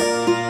o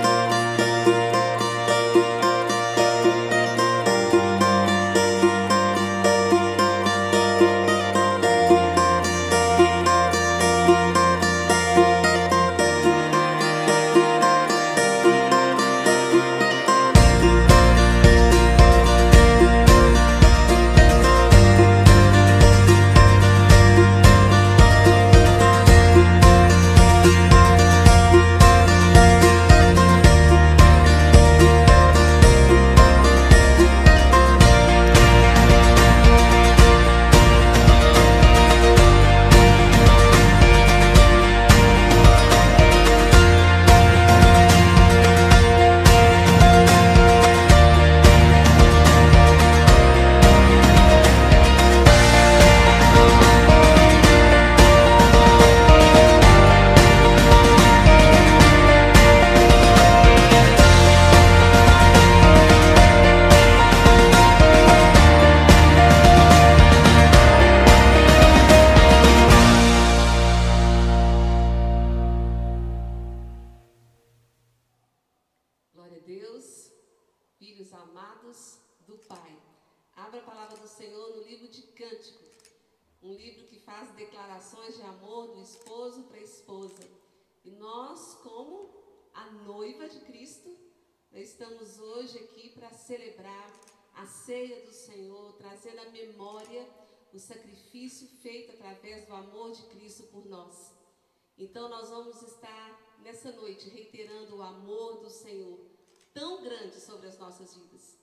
grande sobre as nossas vidas.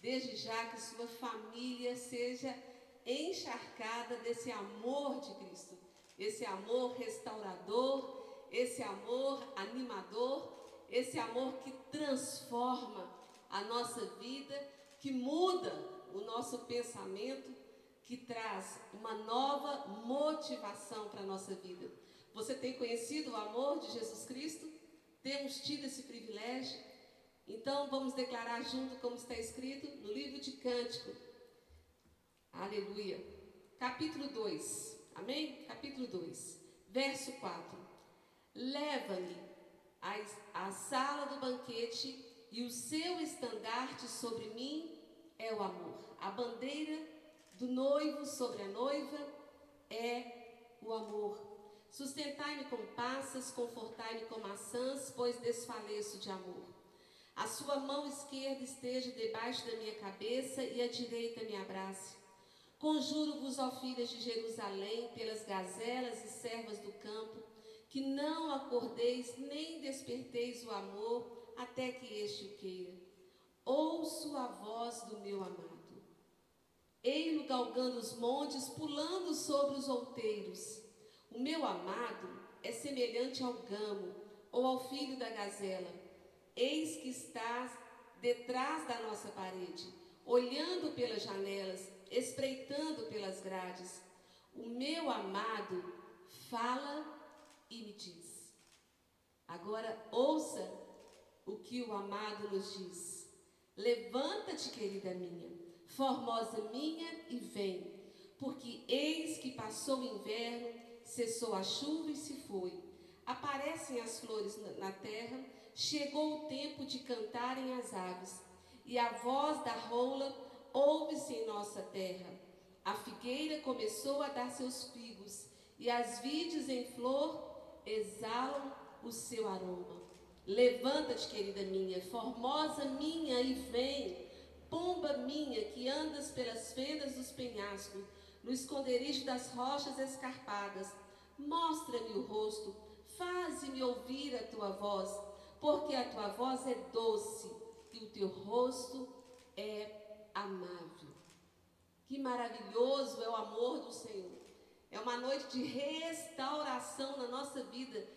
Desde já que sua família seja encharcada desse amor de Cristo, esse amor restaurador, esse amor animador, esse amor que transforma a nossa vida, que muda o nosso pensamento, que traz uma nova motivação para a nossa vida. Você tem conhecido o amor de Jesus Cristo? Temos tido esse privilégio? Então vamos declarar junto como está escrito no livro de Cântico. Aleluia. Capítulo 2. Amém? Capítulo 2. Verso 4. Leva-me à, sala do banquete e o seu estandarte sobre mim é o amor. A bandeira do noivo sobre a noiva é o amor. Sustentai-me com passas, confortai-me com maçãs, pois desfaleço de amor. A sua mão esquerda esteja debaixo da minha cabeça e a direita me abrace. Conjuro-vos, ó filhas de Jerusalém, pelas gazelas e servas do campo, que não acordeis nem desperteis o amor até que este o queira. Ouço a voz do meu amado. Ei-lo galgando os montes, pulando sobre os outeiros. O meu amado é semelhante ao gamo ou ao filho da gazela. Eis que estás detrás da nossa parede, olhando pelas janelas, espreitando pelas grades. O meu amado fala e me diz. Agora ouça o que o amado nos diz. Levanta-te, querida minha Formosa minha, e vem, porque eis que passou o inverno, cessou a chuva e se foi. Aparecem as flores na terra, chegou o tempo de cantarem as aves, e a voz da rola ouve-se em nossa terra. A figueira começou a dar seus figos, e as vides em flor exalam o seu aroma. Levanta-te, querida minha, formosa minha, e vem Pomba minha que andas pelas fendas dos penhascos, no esconderijo das rochas escarpadas, mostra-me o rosto, faze-me ouvir a tua voz, porque a tua voz é doce e o teu rosto é amável. Que maravilhoso é o amor do Senhor. É uma noite de restauração na nossa vida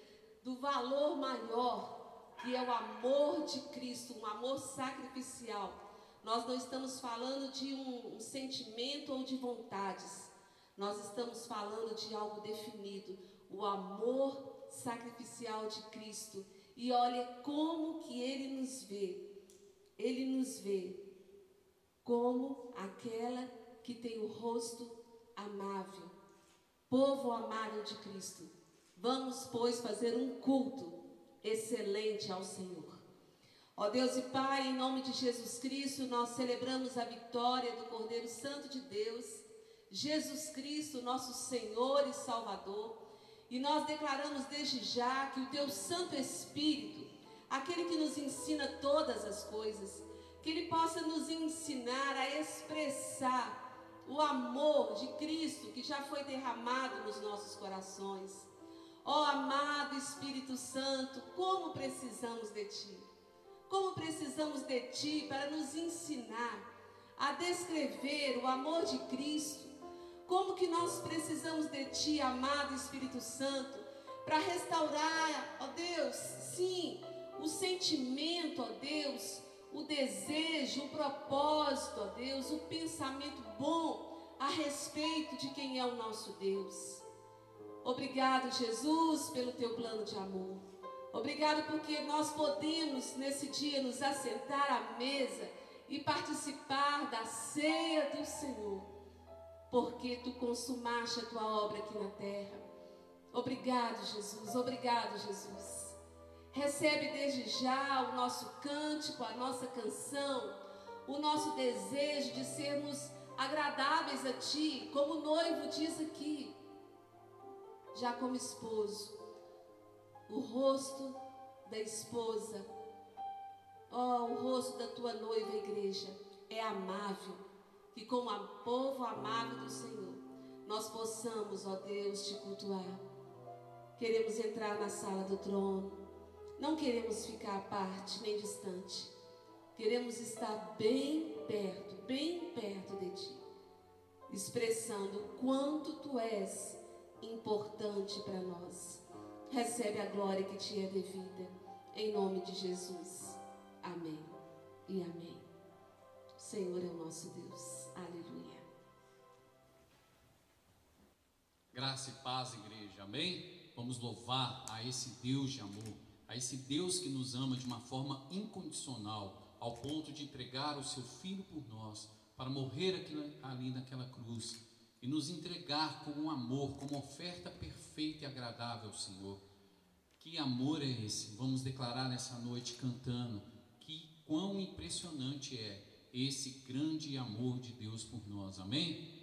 do valor maior, que é o amor de Cristo, um amor sacrificial nós não estamos falando de um, um sentimento ou de vontades. Nós estamos falando de algo definido, o amor sacrificial de Cristo. E olha como que ele nos vê. Ele nos vê como aquela que tem o rosto amável. Povo amado de Cristo, vamos, pois, fazer um culto excelente ao Senhor. Ó Deus e Pai, em nome de Jesus Cristo, nós celebramos a vitória do Cordeiro Santo de Deus, Jesus Cristo, nosso Senhor e Salvador, e nós declaramos desde já que o Teu Santo Espírito, aquele que nos ensina todas as coisas, que Ele possa nos ensinar a expressar o amor de Cristo que já foi derramado nos nossos corações. Ó oh, amado Espírito Santo, como precisamos de Ti. Como precisamos de Ti para nos ensinar a descrever o amor de Cristo. Como que nós precisamos de Ti, amado Espírito Santo, para restaurar, ó Deus, sim, o sentimento, ó Deus, o desejo, o propósito, ó Deus, o pensamento bom a respeito de quem é o nosso Deus. Obrigado, Jesus, pelo teu plano de amor. Obrigado porque nós podemos nesse dia nos assentar à mesa e participar da ceia do Senhor, porque tu consumaste a tua obra aqui na terra. Obrigado, Jesus. Obrigado, Jesus. Recebe desde já o nosso cântico, a nossa canção, o nosso desejo de sermos agradáveis a Ti, como o noivo diz aqui, já como esposo. O rosto da esposa, ó, oh, o rosto da tua noiva, igreja, é amável, que como a povo amável do Senhor, nós possamos, ó Deus, te cultuar. Queremos entrar na sala do trono não queremos ficar à parte nem distante. Queremos estar bem perto, bem perto de Ti, expressando quanto Tu és importante para nós. Recebe a glória que te é devida, em nome de Jesus. Amém e amém. Senhor é o nosso Deus. Aleluia. Graça e paz, igreja. Amém? Vamos louvar a esse Deus de amor a esse Deus que nos ama de uma forma incondicional, ao ponto de entregar o seu Filho por nós, para morrer aqui, ali naquela cruz e nos entregar como um amor, como oferta perfeita e agradável ao Senhor. Que amor é esse? Vamos declarar nessa noite cantando que quão impressionante é esse grande amor de Deus por nós. Amém?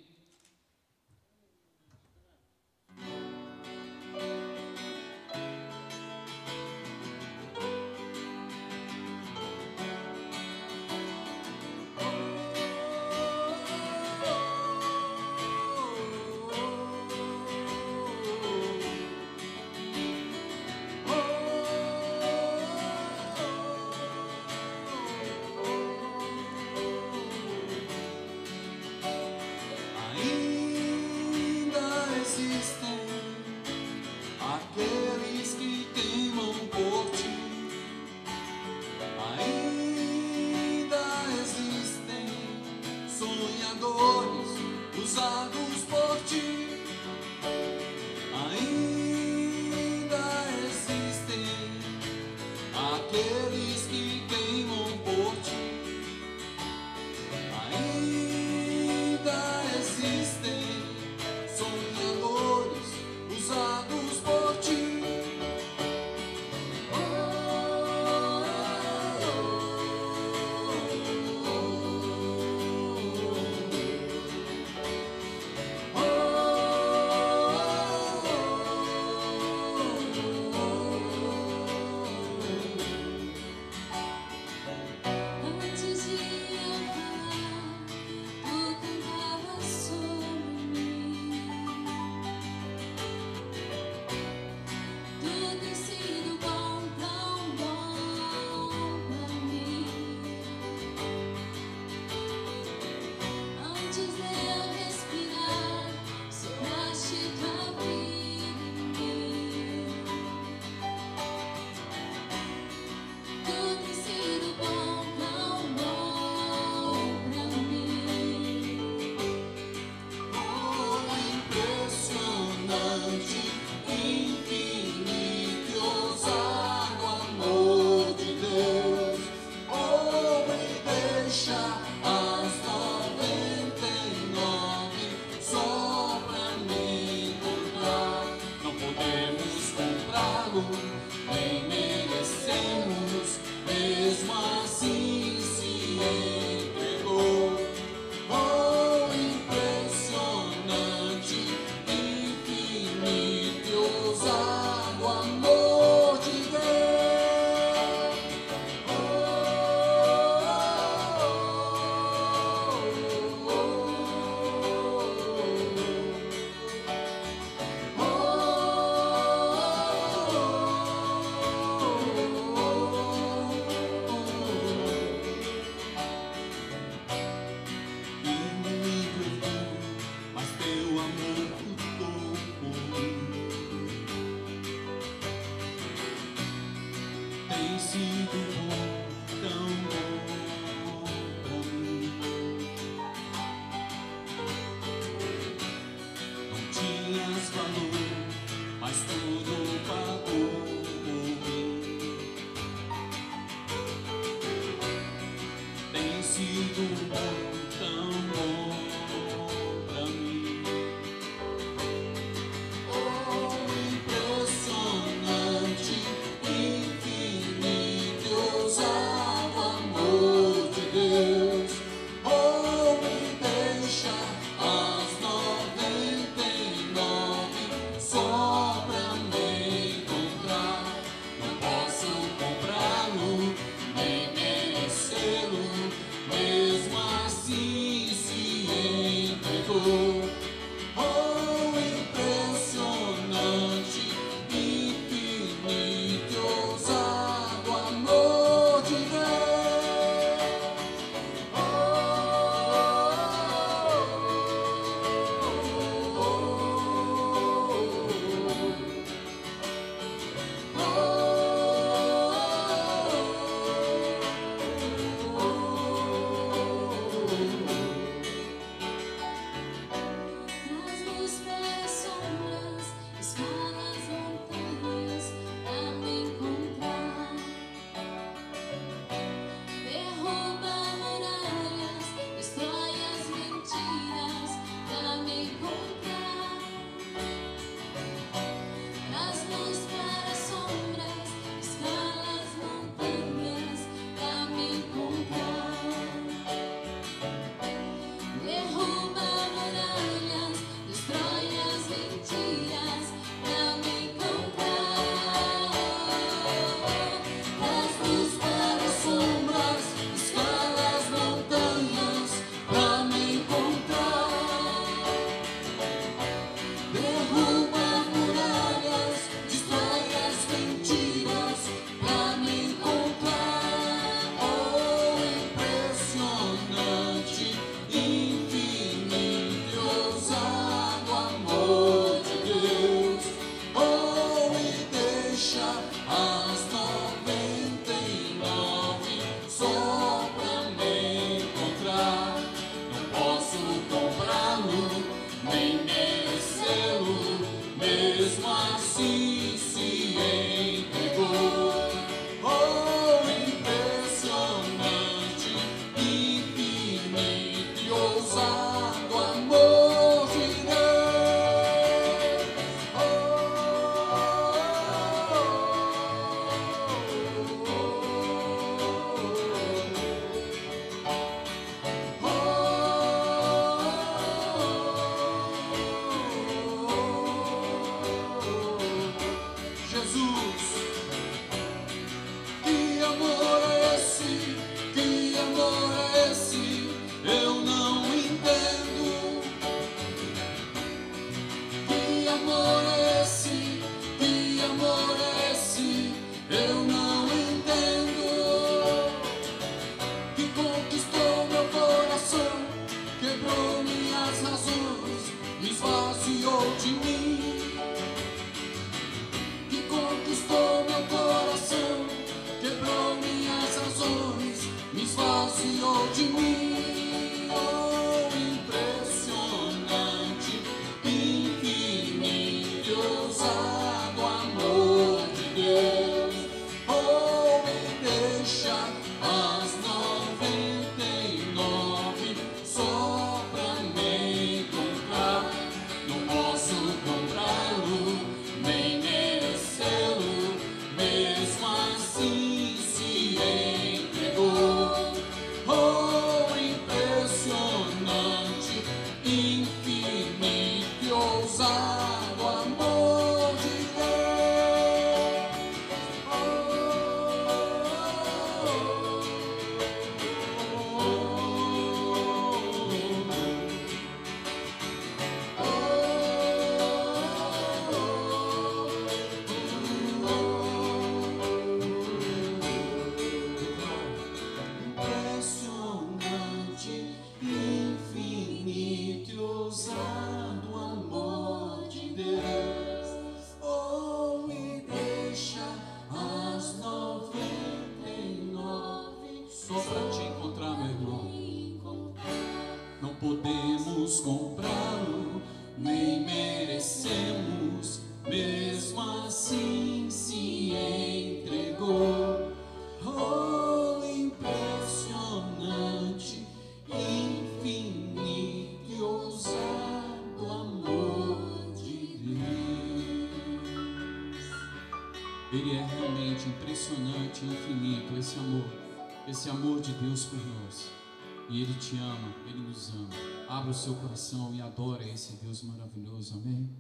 Ele te ama, Ele nos ama. Abra o seu coração e adora esse Deus maravilhoso. Amém.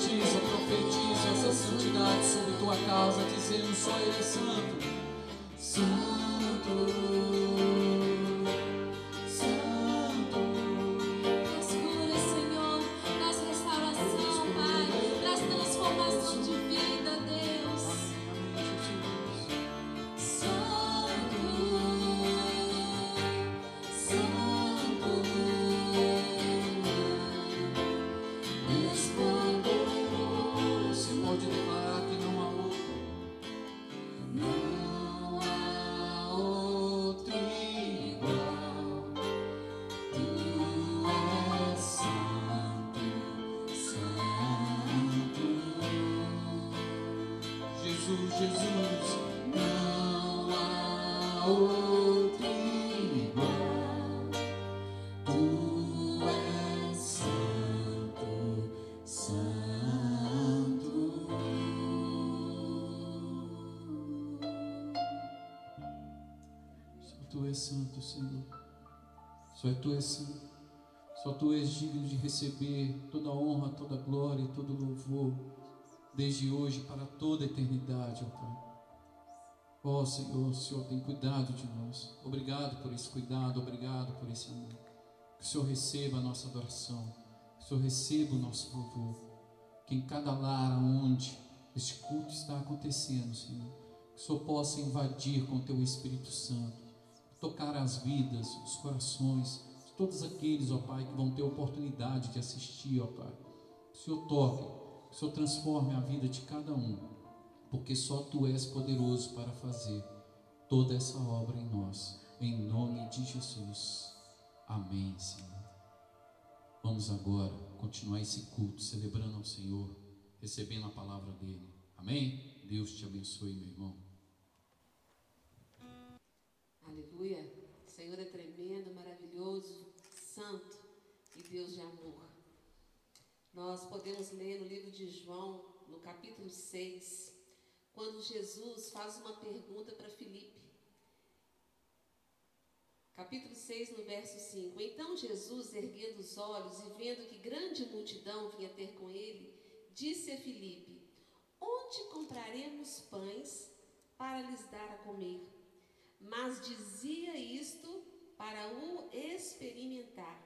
Profetiza, profetiza essa santidade sobre tua casa, dizendo: só Ele é. Santo. Senhor. Só Tu és. Só Tu és digno de receber toda a honra, toda a glória e todo louvor, desde hoje para toda a eternidade, ó Pai. Ó Senhor, o Senhor tem cuidado de nós. Obrigado por esse cuidado, obrigado por esse amor. Que o Senhor receba a nossa adoração, que o Senhor receba o nosso louvor. Que em cada lar onde este culto está acontecendo, Senhor, que o Senhor possa invadir com o Teu Espírito Santo tocar as vidas, os corações de todos aqueles, ó Pai, que vão ter oportunidade de assistir, ó Pai. Que o Senhor toque, que o Senhor transforme a vida de cada um, porque só Tu és poderoso para fazer toda essa obra em nós, em nome de Jesus. Amém, Senhor. Vamos agora continuar esse culto, celebrando ao Senhor, recebendo a palavra dEle. Amém? Deus te abençoe, meu irmão. Aleluia. O Senhor é tremendo, maravilhoso, santo e Deus de amor. Nós podemos ler no livro de João, no capítulo 6, quando Jesus faz uma pergunta para Filipe. Capítulo 6, no verso 5. Então Jesus, erguendo os olhos e vendo que grande multidão vinha ter com ele, disse a Filipe: Onde compraremos pães para lhes dar a comer? Mas dizia isto para o experimentar,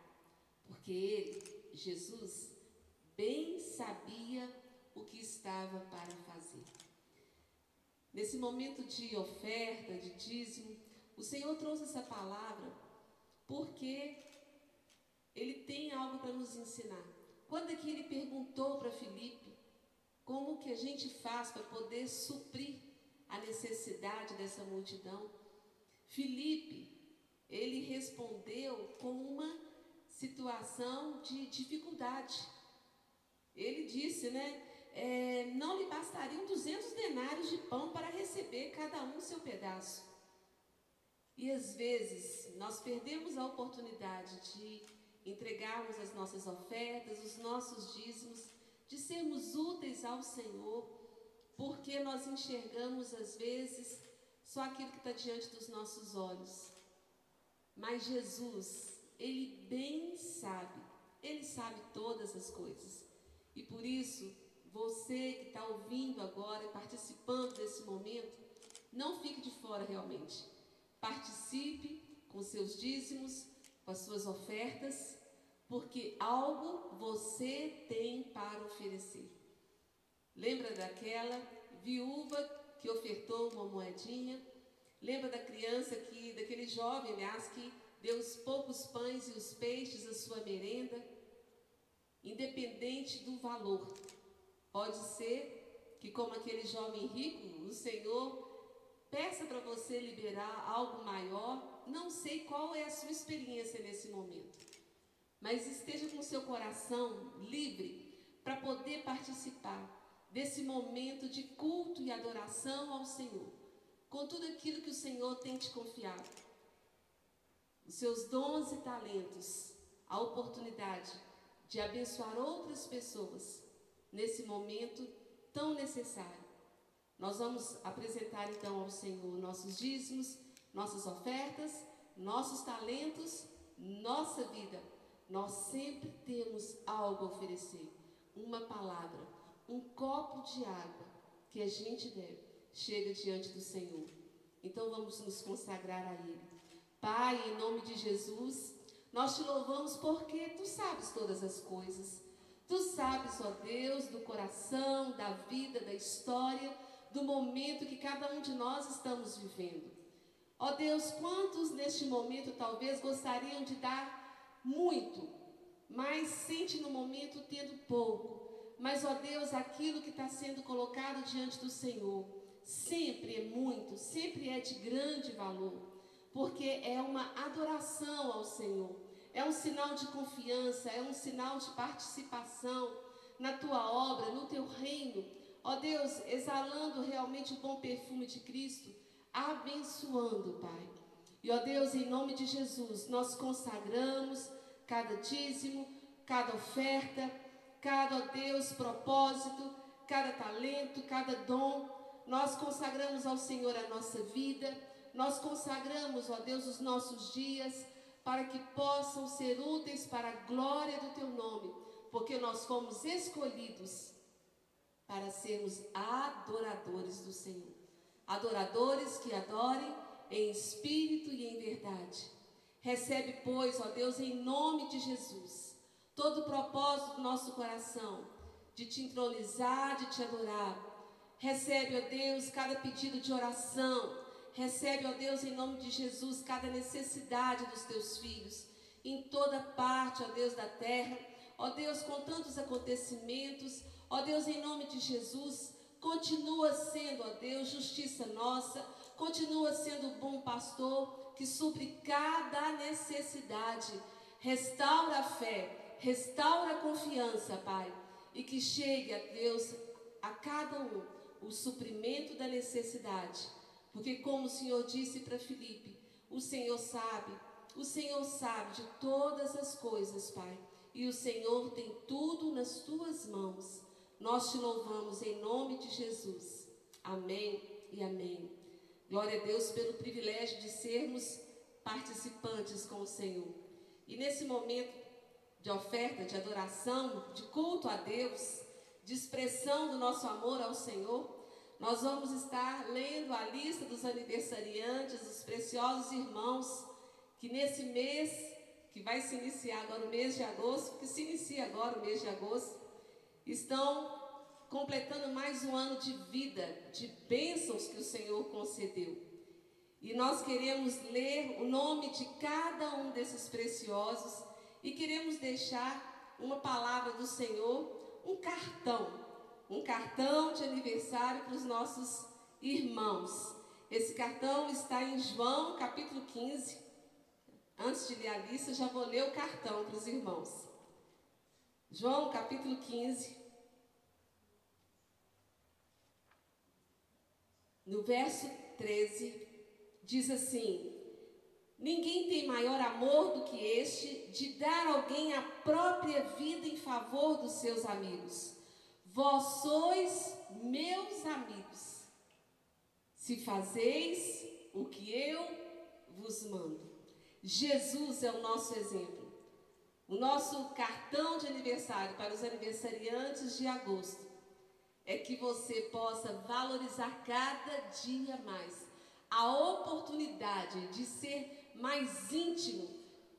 porque ele, Jesus, bem sabia o que estava para fazer. Nesse momento de oferta, de dízimo, o Senhor trouxe essa palavra porque ele tem algo para nos ensinar. Quando é que ele perguntou para Filipe como que a gente faz para poder suprir a necessidade dessa multidão, Filipe, ele respondeu com uma situação de dificuldade. Ele disse, né? É, não lhe bastariam 200 denários de pão para receber cada um seu pedaço. E às vezes nós perdemos a oportunidade de entregarmos as nossas ofertas, os nossos dízimos, de sermos úteis ao Senhor, porque nós enxergamos às vezes só aquilo que está diante dos nossos olhos. Mas Jesus, Ele bem sabe, Ele sabe todas as coisas. E por isso, você que está ouvindo agora e participando desse momento, não fique de fora realmente. Participe com seus dízimos, com as suas ofertas, porque algo você tem para oferecer. Lembra daquela viúva que ofertou uma moedinha. Lembra da criança que, daquele jovem, aliás, que deu os poucos pães e os peixes à sua merenda? Independente do valor. Pode ser que, como aquele jovem rico, o Senhor peça para você liberar algo maior. Não sei qual é a sua experiência nesse momento, mas esteja com seu coração livre para poder participar desse momento de culto e adoração ao Senhor, com tudo aquilo que o Senhor tem te confiado. Os seus dons e talentos, a oportunidade de abençoar outras pessoas nesse momento tão necessário. Nós vamos apresentar então ao Senhor nossos dízimos, nossas ofertas, nossos talentos, nossa vida, nós sempre temos algo a oferecer. Uma palavra, um copo de água que a gente deve, chega diante do Senhor. Então vamos nos consagrar a Ele. Pai, em nome de Jesus, nós te louvamos porque tu sabes todas as coisas. Tu sabes, ó Deus, do coração, da vida, da história, do momento que cada um de nós estamos vivendo. Ó Deus, quantos neste momento talvez gostariam de dar muito, mas sente no momento tendo pouco. Mas, ó Deus, aquilo que está sendo colocado diante do Senhor sempre é muito, sempre é de grande valor, porque é uma adoração ao Senhor, é um sinal de confiança, é um sinal de participação na tua obra, no teu reino. Ó Deus, exalando realmente o bom perfume de Cristo, abençoando, Pai. E ó Deus, em nome de Jesus, nós consagramos cada dízimo, cada oferta, cada, ó Deus, propósito, cada talento, cada dom. Nós consagramos ao Senhor a nossa vida, nós consagramos, ó Deus, os nossos dias, para que possam ser úteis para a glória do Teu nome, porque nós fomos escolhidos para sermos adoradores do Senhor. Adoradores que adorem em espírito e em verdade. Recebe, pois, ó Deus, em nome de Jesus todo o propósito do nosso coração de te entronizar, de te adorar. Recebe, ó Deus, cada pedido de oração. Recebe, ó Deus, em nome de Jesus, cada necessidade dos teus filhos, em toda parte, ó Deus da terra. Ó Deus, com tantos acontecimentos, ó Deus, em nome de Jesus, continua sendo, ó Deus, justiça nossa, continua sendo o bom pastor que supre cada necessidade. Restaura a fé, Restaura a confiança, Pai, e que chegue a Deus a cada um o suprimento da necessidade. Porque como o Senhor disse para Filipe, o Senhor sabe, o Senhor sabe de todas as coisas, Pai. E o Senhor tem tudo nas tuas mãos. Nós te louvamos em nome de Jesus. Amém e amém. Glória a Deus pelo privilégio de sermos participantes com o Senhor. E nesse momento de oferta, de adoração, de culto a Deus, de expressão do nosso amor ao Senhor, nós vamos estar lendo a lista dos aniversariantes, os preciosos irmãos, que nesse mês, que vai se iniciar agora o mês de agosto, que se inicia agora o mês de agosto, estão completando mais um ano de vida, de bênçãos que o Senhor concedeu. E nós queremos ler o nome de cada um desses preciosos e queremos deixar uma palavra do Senhor, um cartão, um cartão de aniversário para os nossos irmãos. Esse cartão está em João capítulo 15. Antes de ler a lista, já vou ler o cartão para os irmãos. João capítulo 15. No verso 13, diz assim: Ninguém tem maior amor do que este de dar alguém a própria vida em favor dos seus amigos. Vós sois meus amigos, se fazeis o que eu vos mando. Jesus é o nosso exemplo. O nosso cartão de aniversário para os aniversariantes de agosto é que você possa valorizar cada dia mais a oportunidade de ser mais íntimo,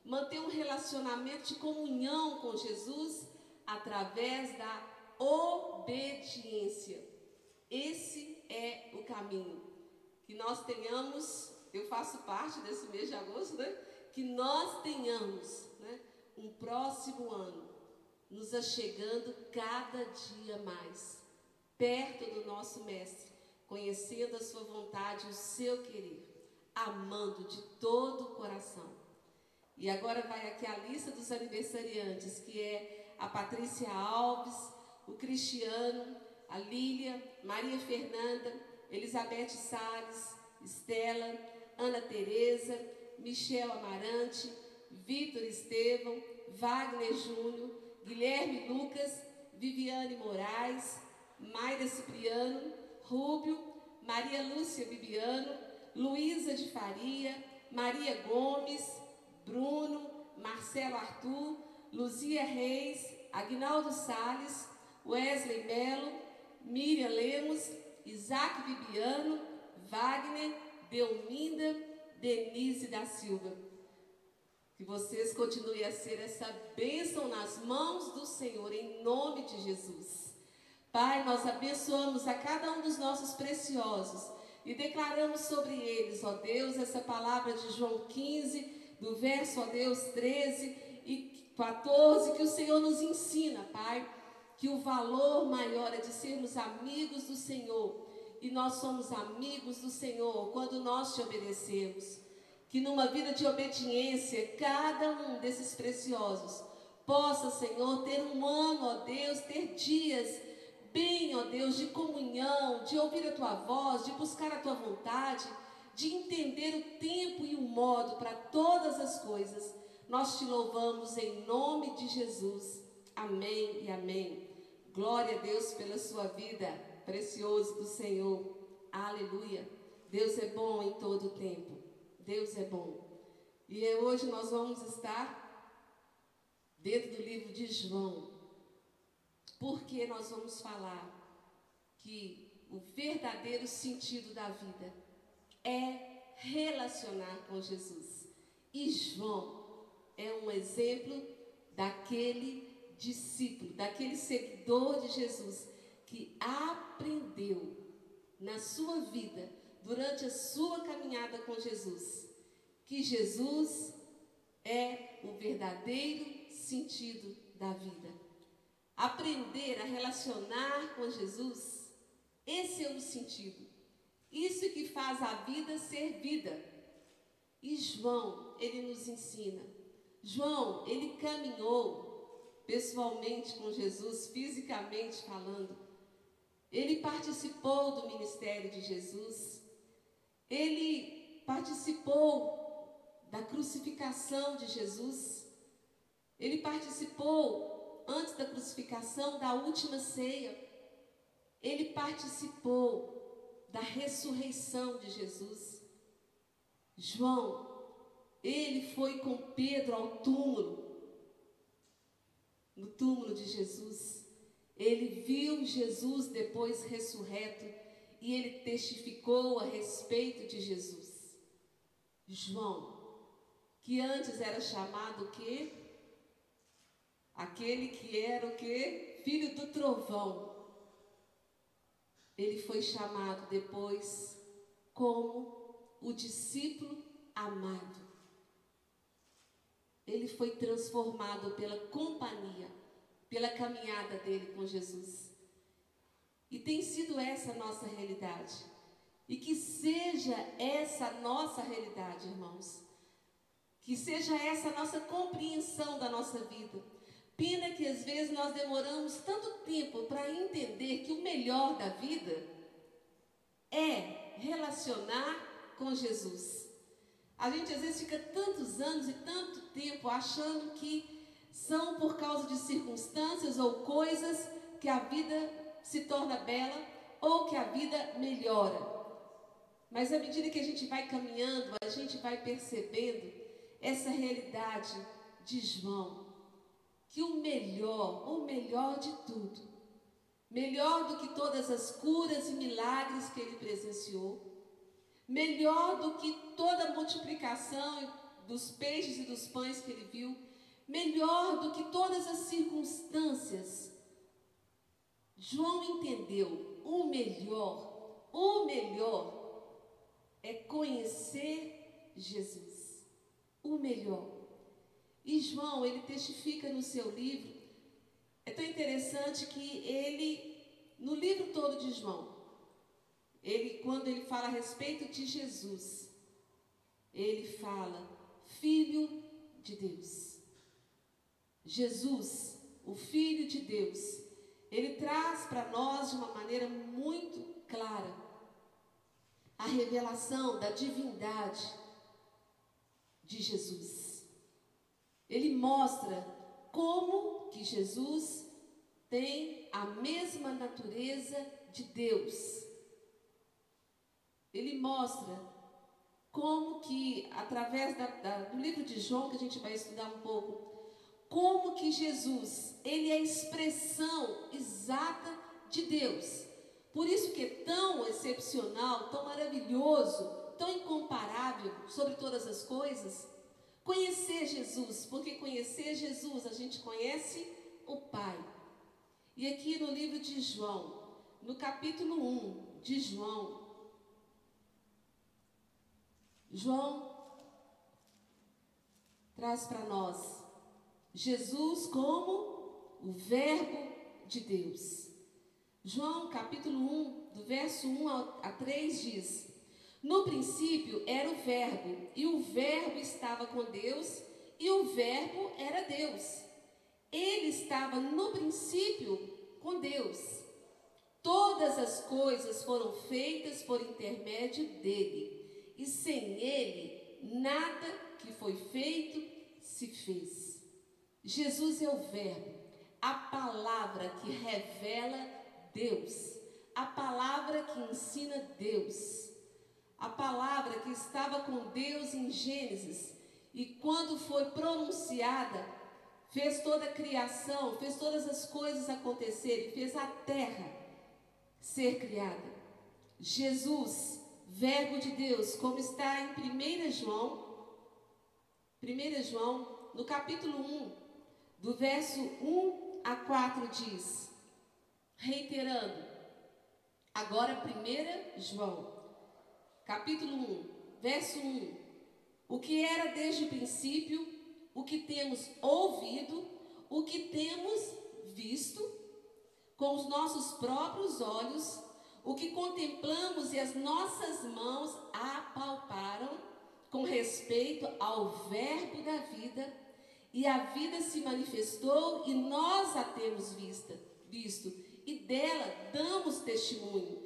manter um relacionamento de comunhão com Jesus através da obediência. Esse é o caminho. Que nós tenhamos, eu faço parte desse mês de agosto, né? Que nós tenhamos né? um próximo ano nos achegando cada dia mais perto do nosso Mestre, conhecendo a sua vontade, o seu querer amando de todo o coração. E agora vai aqui a lista dos aniversariantes, que é a Patrícia Alves, o Cristiano, a Lília, Maria Fernanda, Elizabeth Salles, Estela, Ana Tereza, Michel Amarante, Vitor Estevão, Wagner Júnior, Guilherme Lucas, Viviane Moraes, Maida Cipriano, Rúbio, Maria Lúcia Bibiano, Luísa de Faria, Maria Gomes, Bruno, Marcelo Arthur, Luzia Reis, Agnaldo Sales, Wesley Melo, Miriam Lemos, Isaac Bibiano, Wagner, Delminda, Denise da Silva. Que vocês continuem a ser essa bênção nas mãos do Senhor, em nome de Jesus. Pai, nós abençoamos a cada um dos nossos preciosos e declaramos sobre eles, ó Deus, essa palavra de João 15, do verso, ó Deus, 13 e 14, que o Senhor nos ensina, Pai, que o valor maior é de sermos amigos do Senhor. E nós somos amigos do Senhor quando nós te obedecemos. Que numa vida de obediência, cada um desses preciosos possa, Senhor, ter um ano, ó Deus, ter dias bem, ó Deus, de comunhão, de ouvir a tua voz, de buscar a tua vontade, de entender o tempo e o modo para todas as coisas. Nós te louvamos em nome de Jesus. Amém e amém. Glória a Deus pela sua vida, precioso do Senhor. Aleluia. Deus é bom em todo o tempo. Deus é bom. E hoje nós vamos estar dentro do livro de João. Porque nós vamos falar que o verdadeiro sentido da vida é relacionar com Jesus. E João é um exemplo daquele discípulo, daquele seguidor de Jesus que aprendeu na sua vida, durante a sua caminhada com Jesus, que Jesus é o verdadeiro sentido da vida. Aprender a relacionar com Jesus, esse é o sentido. Isso que faz a vida ser vida. E João, ele nos ensina. João, ele caminhou pessoalmente com Jesus, fisicamente falando. Ele participou do ministério de Jesus. Ele participou da crucificação de Jesus. Ele participou, antes da crucificação, da última ceia. Ele participou da ressurreição de Jesus. João, ele foi com Pedro ao túmulo no túmulo de Jesus. Ele viu Jesus depois ressurreto e ele testificou a respeito de Jesus. João, que antes era chamado o quê? Aquele que era o quê? Filho do trovão. Ele foi chamado depois como o discípulo amado ele foi transformado pela companhia, pela caminhada dele com Jesus. E tem sido essa a nossa realidade. E que seja essa a nossa realidade, irmãos. Que seja essa a nossa compreensão da nossa vida. Pena que às vezes nós demoramos tanto tempo para entender que o melhor da vida é relacionar com Jesus. A gente às vezes fica tantos anos e tanto tempo achando que são por causa de circunstâncias ou coisas que a vida se torna bela ou que a vida melhora. Mas à medida que a gente vai caminhando, a gente vai percebendo essa realidade de João, que o melhor, o melhor de tudo, melhor do que todas as curas e milagres que ele presenciou, melhor do que toda a multiplicação dos peixes e dos pães que ele viu, melhor do que todas as circunstâncias. João entendeu o melhor, o melhor é conhecer Jesus. O melhor. E João, ele testifica no seu livro, é tão interessante que ele, no livro todo de João, ele, quando ele fala a respeito de Jesus, ele fala, Filho de Deus. Jesus, o Filho de Deus, ele traz para nós de uma maneira muito clara a revelação da divindade de Jesus. Ele mostra como que Jesus tem a mesma natureza de Deus ele mostra como que, através da, da, do livro de João, que a gente vai estudar um pouco, como que Jesus, ele é a expressão exata de Deus. Por isso que é tão excepcional, tão maravilhoso, tão incomparável sobre todas as coisas, conhecer Jesus, porque conhecer Jesus a gente conhece o Pai. E aqui no livro de João, no capítulo 1 de João, João traz para nós Jesus como o Verbo de Deus. João capítulo 1, do verso 1 a 3 diz: No princípio era o Verbo, e o Verbo estava com Deus, e o Verbo era Deus. Ele estava no princípio com Deus. Todas as coisas foram feitas por intermédio dele, e sem ele, nada que foi feito se fez. Jesus é o Verbo, a palavra que revela Deus, a palavra que ensina Deus, a palavra que estava com Deus em Gênesis e quando foi pronunciada, fez toda a criação, fez todas as coisas acontecerem, fez a terra ser criada. Jesus, Verbo de Deus, como está em 1 João, 1 João, no capítulo 1, do verso 1 a 4 diz, reiterando, agora 1 João, capítulo 1, verso 1, o que era desde o princípio, o que temos ouvido, o que temos visto com os nossos próprios olhos, o que contemplamos e as nossas mãos apalparam com respeito ao Verbo da vida, e a vida se manifestou e nós a temos vista, visto, e dela damos testemunho,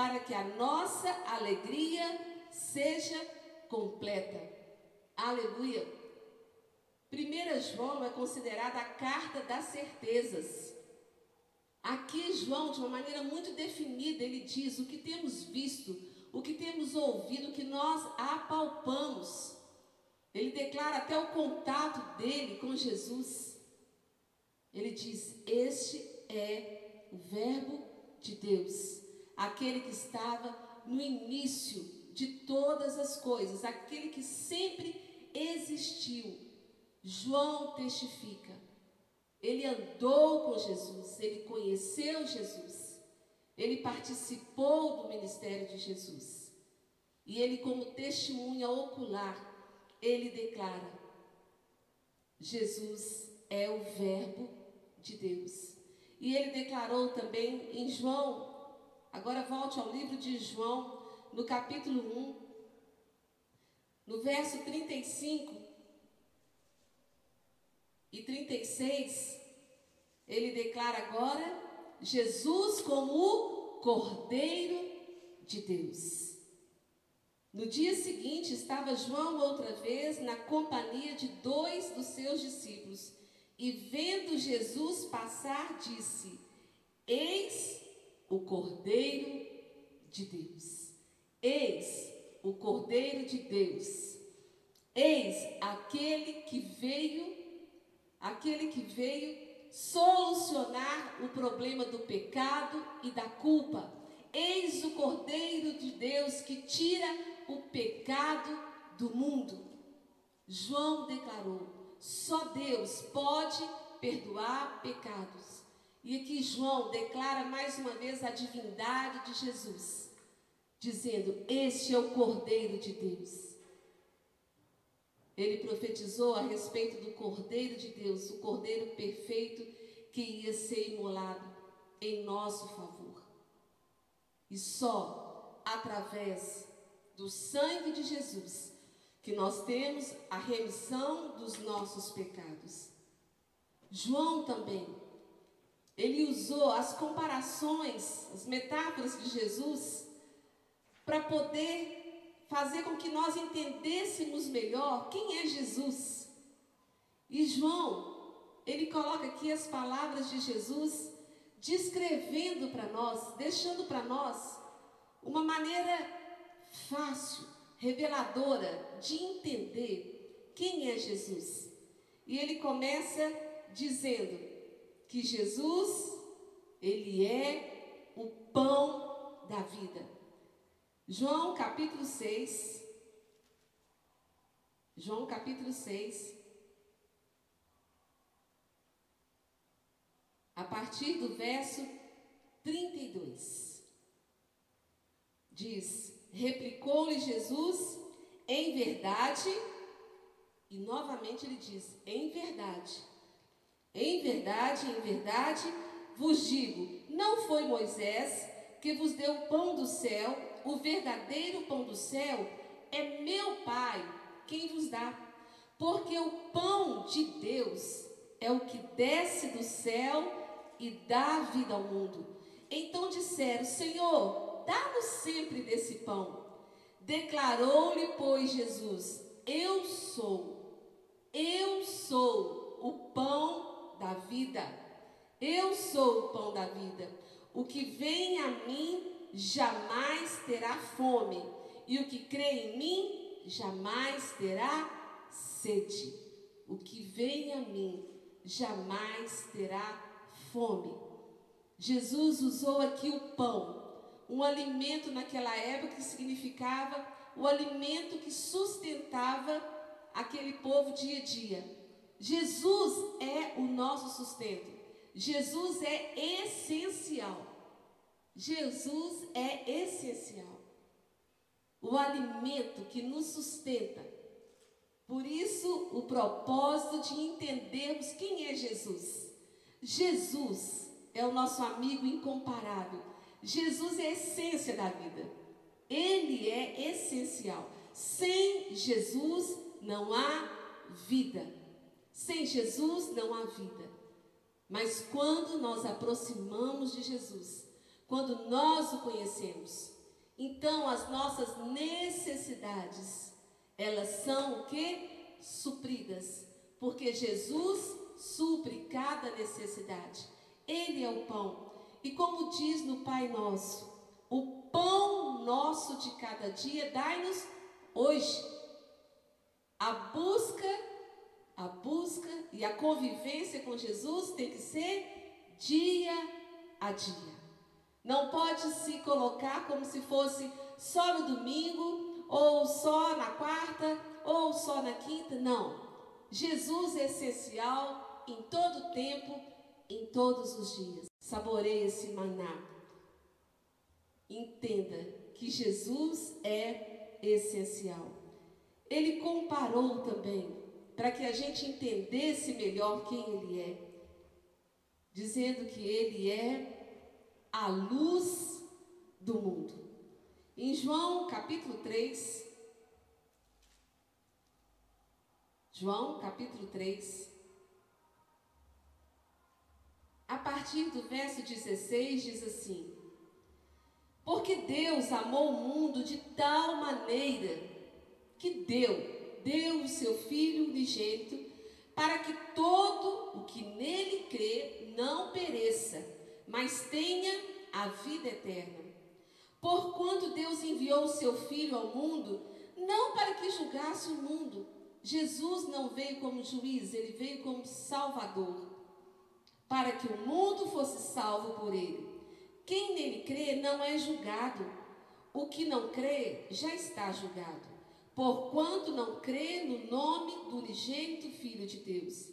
para que a nossa alegria seja completa. Aleluia. 1 João é considerada a carta das certezas. Aqui, João, de uma maneira muito definida, ele diz o que temos visto, o que temos ouvido, o que nós apalpamos. Ele declara até o contato dele com Jesus. Ele diz: Este é o Verbo de Deus, aquele que estava no início de todas as coisas, aquele que sempre existiu João testifica. Ele andou com Jesus, ele conheceu Jesus, ele participou do ministério de Jesus. E ele, como testemunha ocular, ele declara: Jesus é o Verbo de Deus. E ele declarou também em João, agora volte ao livro de João, no capítulo 1, no verso 35, e 36, ele declara agora Jesus como o Cordeiro de Deus. No dia seguinte, estava João outra vez na companhia de dois dos seus discípulos e, vendo Jesus passar, disse: Eis o Cordeiro de Deus. Eis o Cordeiro de Deus. Eis aquele que veio aquele que veio solucionar o problema do pecado e da culpa. Eis o Cordeiro de Deus que tira o pecado do mundo. João declarou: só Deus pode perdoar pecados. E aqui João declara mais uma vez a divindade de Jesus, dizendo: Este é o Cordeiro de Deus ele profetizou a respeito do Cordeiro de Deus, o Cordeiro perfeito que ia ser imolado em nosso favor. E só através do sangue de Jesus que nós temos a remissão dos nossos pecados. João também. Ele usou as comparações, as metáforas de Jesus para poder fazer com que nós entendêssemos melhor quem é Jesus. E João, ele coloca aqui as palavras de Jesus descrevendo para nós, deixando para nós uma maneira fácil, reveladora de entender quem é Jesus. E ele começa dizendo que Jesus, ele é o pão da vida. João capítulo 6. João capítulo 6. A partir do verso 32. Diz: Replicou-lhe Jesus, em verdade, e novamente ele diz: em verdade. Em verdade, em verdade, vos digo: não foi Moisés que vos deu o pão do céu, o verdadeiro pão do céu é meu Pai quem vos dá. Porque o pão de Deus é o que desce do céu e dá vida ao mundo. Então disseram: Senhor, dá-nos sempre desse pão. Declarou-lhe, pois, Jesus: Eu sou, eu sou o pão da vida. Eu sou o pão da vida. O que vem a mim jamais terá fome, e o que crê em mim jamais terá sede. O que vem a mim jamais terá fome. Jesus usou aqui o pão, um alimento naquela época que significava o alimento que sustentava aquele povo dia a dia. Jesus é o nosso sustento. Jesus é essencial. Jesus é essencial. O alimento que nos sustenta. Por isso, o propósito de entendermos quem é Jesus. Jesus é o nosso amigo incomparável. Jesus é a essência da vida. Ele é essencial. Sem Jesus não há vida. Sem Jesus não há vida. Mas quando nós aproximamos de Jesus, quando nós o conhecemos, então as nossas necessidades, elas são o que? Supridas. Porque Jesus supre cada necessidade. Ele é o pão. E como diz no Pai Nosso, o pão nosso de cada dia dai-nos hoje. A busca, a busca e a convivência com Jesus tem que ser dia a dia. Não pode se colocar como se fosse só no domingo, ou só na quarta, ou só na quinta. Não. Jesus é essencial em todo tempo, em todos os dias. Saboreie esse maná. Entenda que Jesus é essencial. Ele comparou também, para que a gente entendesse melhor quem Ele é, dizendo que Ele é a luz do mundo. Em João capítulo 3, João capítulo 3, a partir do verso 16 diz assim: Porque Deus amou o mundo de tal maneira que deu, deu o seu Filho unigênito, para que todo o que nele crê não pereça, mas tenha a vida eterna. Porquanto Deus enviou o seu Filho ao mundo, não para que julgasse o mundo, Jesus não veio como juiz, ele veio como salvador, para que o mundo fosse salvo por ele. Quem nele crê não é julgado, o que não crê já está julgado, porquanto não crê no nome do unigênito Filho de Deus.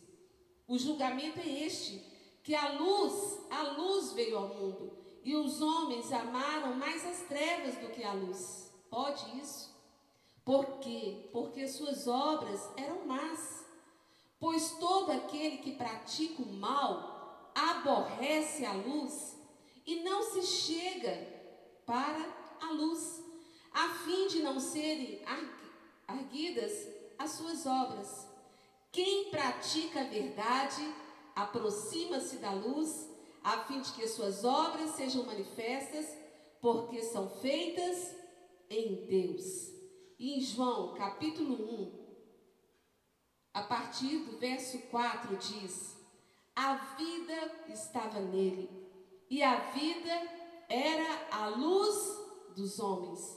O julgamento é este, que a luz, a luz veio ao mundo, e os homens amaram mais as trevas do que a luz. Pode isso? Por quê? Porque suas obras eram más. Pois todo aquele que pratica o mal aborrece a luz e não se chega para a luz, a fim de não serem arguidas as suas obras. Quem pratica a verdade aproxima-se da luz, a fim de que suas obras sejam manifestas, porque são feitas em Deus. E em João, capítulo 1, a partir do verso 4 diz: A vida estava nele, e a vida era a luz dos homens.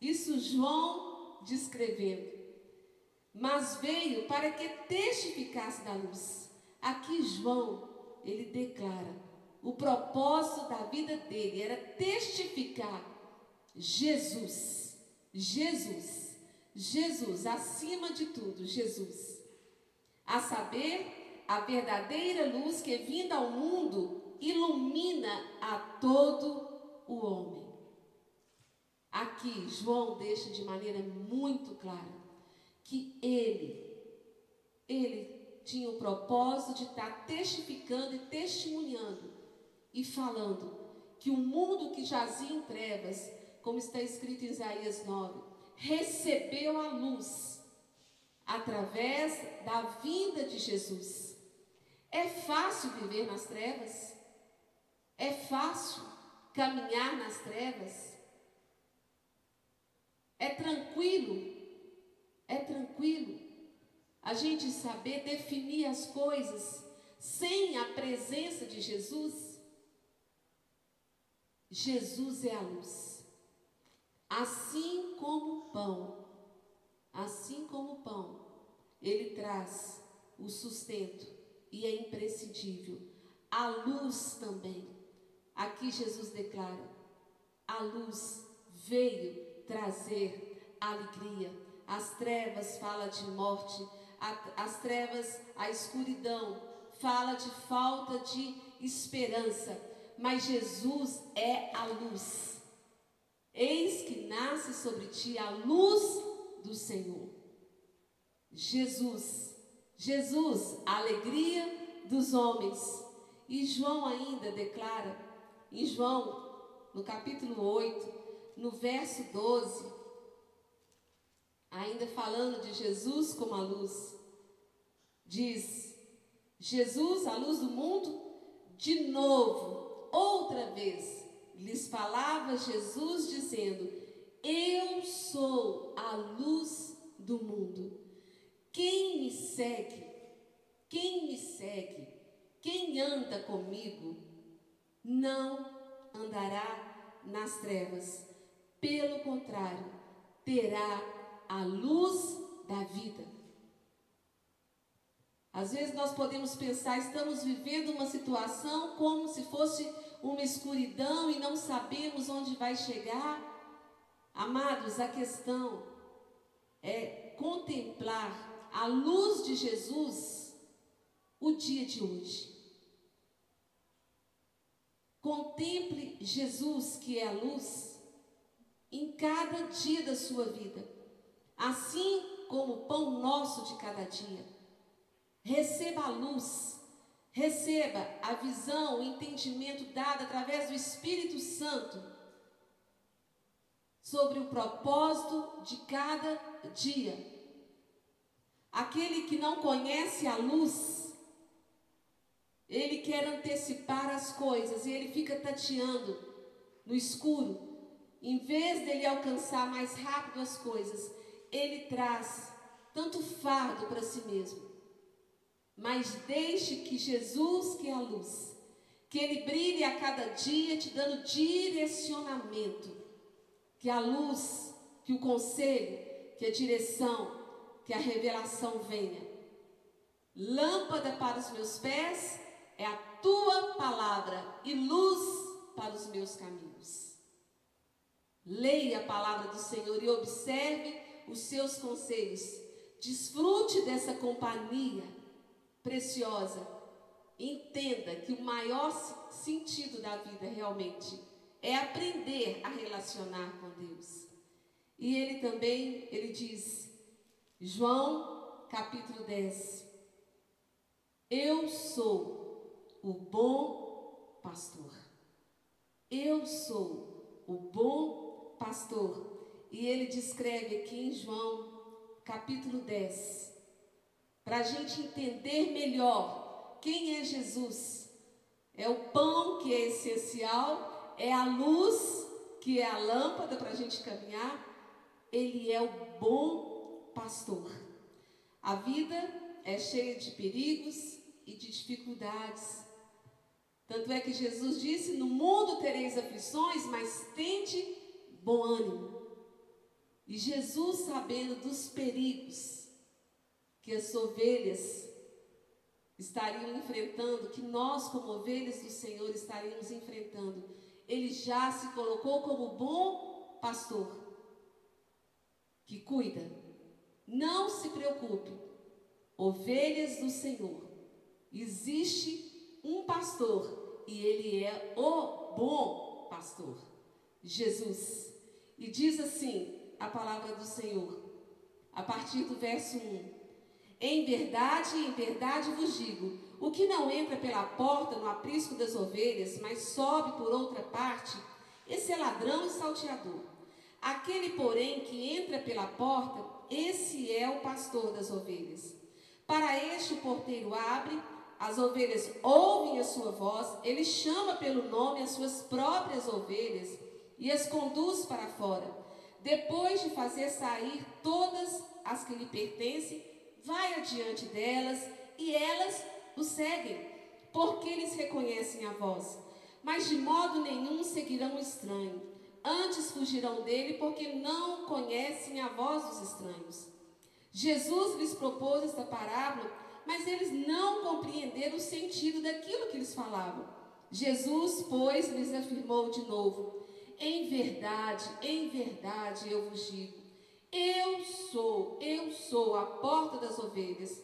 isso João descrevendo mas veio para que testificasse da luz. Aqui João, ele declara, o propósito da vida dele era testificar Jesus, Jesus, Jesus, acima de tudo, Jesus. A saber, a verdadeira luz que vinda ao mundo ilumina a todo o homem. Aqui João deixa de maneira muito clara que ele, ele tinha o propósito de estar testificando e testemunhando e falando que o mundo que jazia em trevas, como está escrito em Isaías 9, recebeu a luz através da vinda de Jesus. É fácil viver nas trevas? É fácil caminhar nas trevas? É tranquilo é tranquilo a gente saber definir as coisas sem a presença de Jesus. Jesus é a luz. Assim como o pão, assim como o pão, ele traz o sustento e é imprescindível. A luz também. Aqui Jesus declara: a luz veio trazer alegria as trevas fala de morte, as trevas, a escuridão fala de falta de esperança, mas Jesus é a luz. Eis que nasce sobre ti a luz do Senhor. Jesus, Jesus, a alegria dos homens. E João ainda declara, em João, no capítulo 8, no verso 12, ainda falando de Jesus como a luz, diz: Jesus, a luz do mundo, de novo, outra vez, lhes falava Jesus dizendo: Eu sou a luz do mundo. Quem me segue, quem me segue, quem anda comigo, não andará nas trevas. Pelo contrário, terá a luz da vida. Às vezes nós podemos pensar, estamos vivendo uma situação como se fosse uma escuridão e não sabemos onde vai chegar. Amados, a questão é contemplar a luz de Jesus o dia de hoje. Contemple Jesus, que é a luz, em cada dia da sua vida assim como o pão nosso de cada dia. Receba a luz, receba a visão, o entendimento dado através do Espírito Santo sobre o propósito de cada dia. Aquele que não conhece a luz, ele quer antecipar as coisas e ele fica tateando no escuro. Em vez dele alcançar mais rápido as coisas, ele traz tanto fardo para si mesmo. Mas deixe que Jesus, que é a luz, que ele brilhe a cada dia te dando direcionamento. Que a luz, que o conselho, que a direção, que a revelação venha. Lâmpada para os meus pés é a tua palavra e luz para os meus caminhos. Leia a palavra do Senhor e observe os seus conselhos. Desfrute dessa companhia preciosa entenda que o maior sentido da vida realmente é aprender a relacionar com Deus. E ele também, ele diz, João capítulo 10, eu sou o bom pastor. Eu sou o bom pastor. E ele descreve aqui em João capítulo 10, para a gente entender melhor quem é Jesus. É o pão que é essencial, é a luz que é a lâmpada para a gente caminhar. Ele é o bom pastor. A vida é cheia de perigos e de dificuldades. Tanto é que Jesus disse: No mundo tereis aflições, mas tende bom ânimo. E Jesus, sabendo dos perigos que as ovelhas estariam enfrentando, que nós, como ovelhas do Senhor, estaríamos enfrentando, ele já se colocou como bom pastor que cuida. Não se preocupe, ovelhas do Senhor. Existe um pastor e ele é o bom pastor, Jesus. E diz assim a palavra do Senhor, a partir do verso 1. Em verdade, em verdade vos digo: o que não entra pela porta no aprisco das ovelhas, mas sobe por outra parte, esse é ladrão e salteador. Aquele, porém, que entra pela porta, esse é o pastor das ovelhas. Para este o porteiro abre, as ovelhas ouvem a sua voz, ele chama pelo nome as suas próprias ovelhas e as conduz para fora. Depois de fazer sair todas as que lhe pertencem, vai adiante delas e elas o seguem, porque eles reconhecem a voz. Mas de modo nenhum seguirão o estranho, antes fugirão dele, porque não conhecem a voz dos estranhos. Jesus lhes propôs esta parábola, mas eles não compreenderam o sentido daquilo que eles falavam. Jesus, pois, lhes afirmou de novo: Em verdade, em verdade eu vos digo, eu sou, eu sou a porta das ovelhas.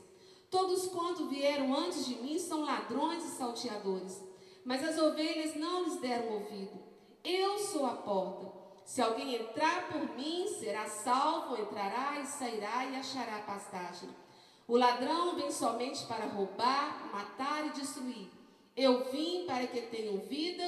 Todos quanto vieram antes de mim são ladrões e salteadores, mas as ovelhas não lhes deram ouvido. Eu sou a porta. Se alguém entrar por mim, será salvo, entrará e sairá e achará pastagem. O ladrão vem somente para roubar, matar e destruir. Eu vim para que tenham vida